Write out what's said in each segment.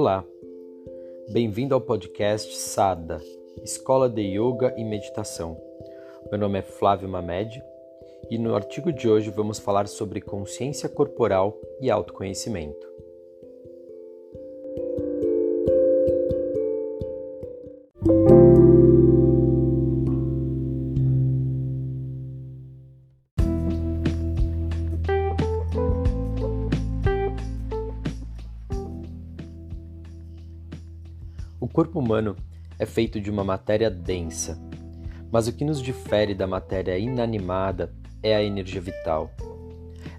Olá, bem-vindo ao podcast SADA, Escola de Yoga e Meditação. Meu nome é Flávio Mamed e no artigo de hoje vamos falar sobre consciência corporal e autoconhecimento. O corpo humano é feito de uma matéria densa, mas o que nos difere da matéria inanimada é a energia vital.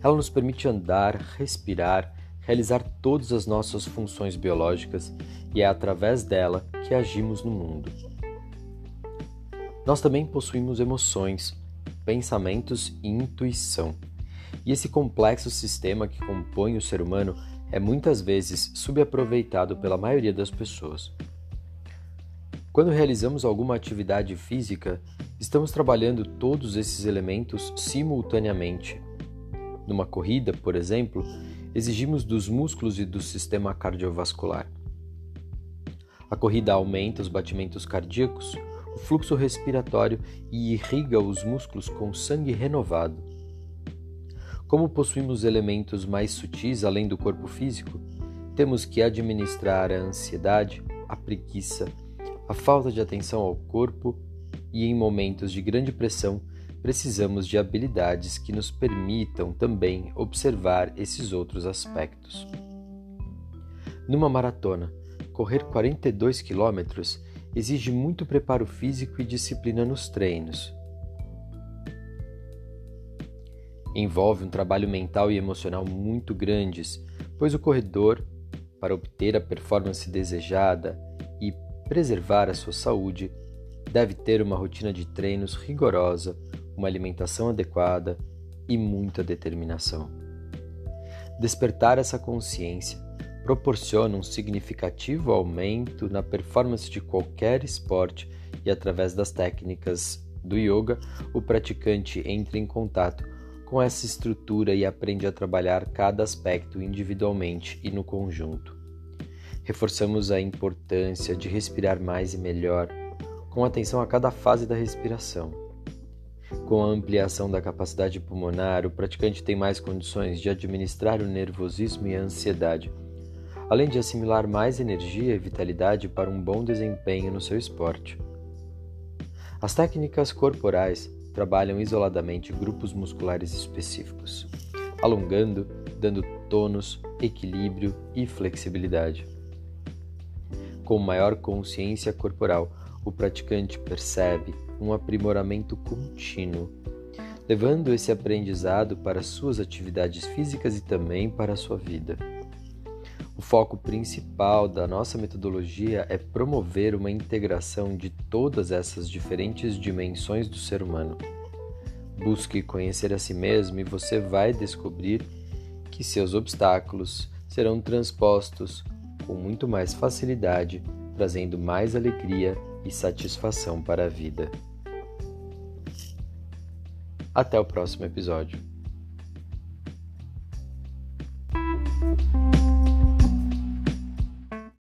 Ela nos permite andar, respirar, realizar todas as nossas funções biológicas e é através dela que agimos no mundo. Nós também possuímos emoções, pensamentos e intuição. E esse complexo sistema que compõe o ser humano é muitas vezes subaproveitado pela maioria das pessoas. Quando realizamos alguma atividade física, estamos trabalhando todos esses elementos simultaneamente. Numa corrida, por exemplo, exigimos dos músculos e do sistema cardiovascular. A corrida aumenta os batimentos cardíacos, o fluxo respiratório e irriga os músculos com sangue renovado. Como possuímos elementos mais sutis além do corpo físico, temos que administrar a ansiedade, a preguiça, a falta de atenção ao corpo e em momentos de grande pressão precisamos de habilidades que nos permitam também observar esses outros aspectos. Numa maratona, correr 42 quilômetros exige muito preparo físico e disciplina nos treinos. Envolve um trabalho mental e emocional muito grandes, pois o corredor, para obter a performance desejada preservar a sua saúde, deve ter uma rotina de treinos rigorosa, uma alimentação adequada e muita determinação. Despertar essa consciência proporciona um significativo aumento na performance de qualquer esporte e, através das técnicas do yoga, o praticante entra em contato com essa estrutura e aprende a trabalhar cada aspecto individualmente e no conjunto. Reforçamos a importância de respirar mais e melhor, com atenção a cada fase da respiração. Com a ampliação da capacidade pulmonar, o praticante tem mais condições de administrar o nervosismo e a ansiedade, além de assimilar mais energia e vitalidade para um bom desempenho no seu esporte. As técnicas corporais trabalham isoladamente grupos musculares específicos, alongando, dando tônus, equilíbrio e flexibilidade. Com maior consciência corporal, o praticante percebe um aprimoramento contínuo, levando esse aprendizado para suas atividades físicas e também para a sua vida. O foco principal da nossa metodologia é promover uma integração de todas essas diferentes dimensões do ser humano. Busque conhecer a si mesmo e você vai descobrir que seus obstáculos serão transpostos com muito mais facilidade, trazendo mais alegria e satisfação para a vida. Até o próximo episódio.